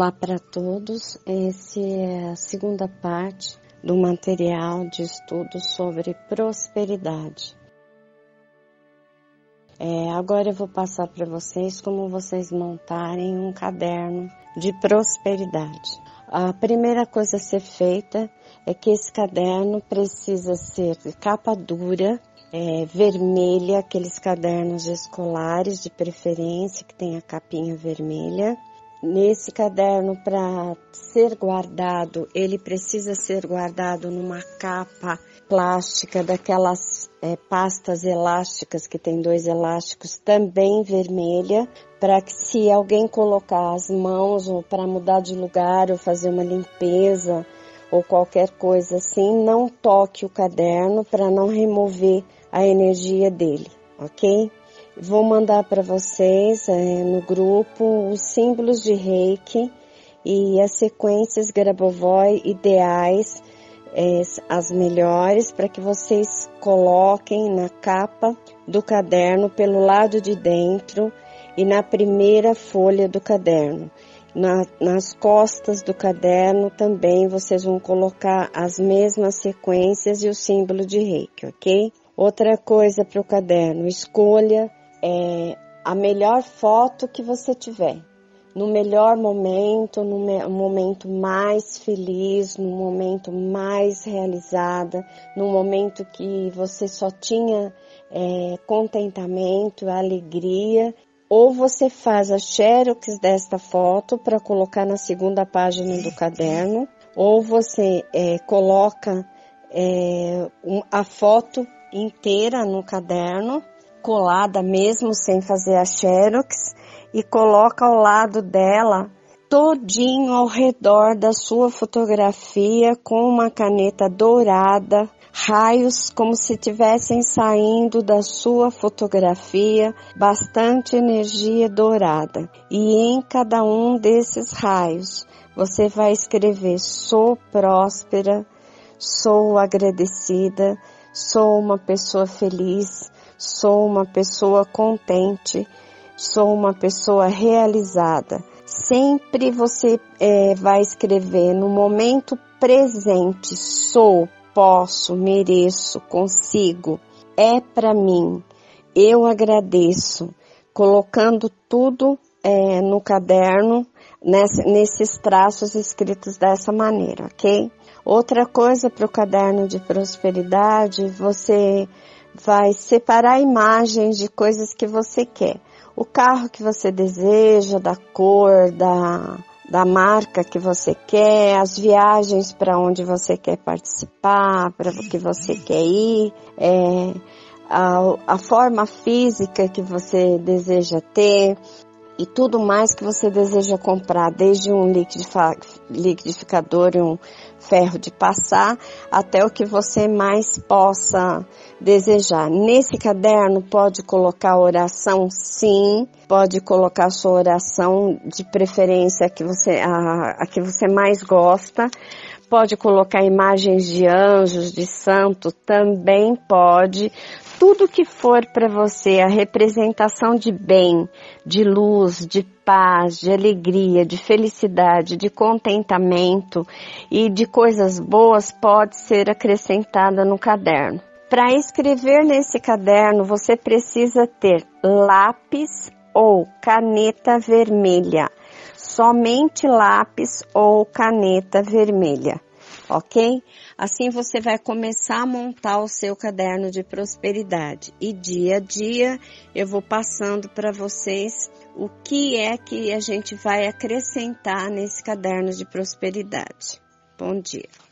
Olá para todos, essa é a segunda parte do material de estudo sobre prosperidade. É, agora eu vou passar para vocês como vocês montarem um caderno de prosperidade. A primeira coisa a ser feita é que esse caderno precisa ser de capa dura, é, vermelha, aqueles cadernos escolares de preferência que tem a capinha vermelha Nesse caderno, para ser guardado, ele precisa ser guardado numa capa plástica, daquelas é, pastas elásticas, que tem dois elásticos, também vermelha, para que se alguém colocar as mãos ou para mudar de lugar ou fazer uma limpeza ou qualquer coisa assim, não toque o caderno para não remover a energia dele, ok? Vou mandar para vocês é, no grupo os símbolos de reiki e as sequências Grabovoi ideais, é, as melhores, para que vocês coloquem na capa do caderno pelo lado de dentro e na primeira folha do caderno. Na, nas costas do caderno também vocês vão colocar as mesmas sequências e o símbolo de reiki, ok? Outra coisa para o caderno, escolha é, a melhor foto que você tiver, no melhor momento, no me momento mais feliz, no momento mais realizada, no momento que você só tinha é, contentamento, alegria, ou você faz a xerox desta foto para colocar na segunda página do caderno, ou você é, coloca é, a foto inteira no caderno colada mesmo sem fazer a xerox e coloca ao lado dela todinho ao redor da sua fotografia com uma caneta dourada, raios como se tivessem saindo da sua fotografia, bastante energia dourada. E em cada um desses raios você vai escrever sou próspera, sou agradecida, sou uma pessoa feliz, sou uma pessoa contente, sou uma pessoa realizada. Sempre você é, vai escrever no momento presente: sou, posso, mereço, consigo, é para mim, eu agradeço, colocando tudo é, no caderno, nesses traços escritos dessa maneira, ok? Outra coisa para o caderno de prosperidade, você vai separar imagens de coisas que você quer. O carro que você deseja, da cor, da, da marca que você quer, as viagens para onde você quer participar, para o que você quer ir, é, a, a forma física que você deseja ter, e tudo mais que você deseja comprar, desde um liquidificador e um ferro de passar, até o que você mais possa desejar. Nesse caderno pode colocar oração, sim, pode colocar sua oração de preferência que você, a, a que você mais gosta, pode colocar imagens de anjos, de santo, também pode tudo que for para você a representação de bem, de luz, de paz, de alegria, de felicidade, de contentamento e de coisas boas pode ser acrescentada no caderno. Para escrever nesse caderno, você precisa ter lápis ou caneta vermelha. Somente lápis ou caneta vermelha ok? Assim você vai começar a montar o seu caderno de prosperidade e dia a dia eu vou passando para vocês o que é que a gente vai acrescentar nesse caderno de prosperidade. Bom dia.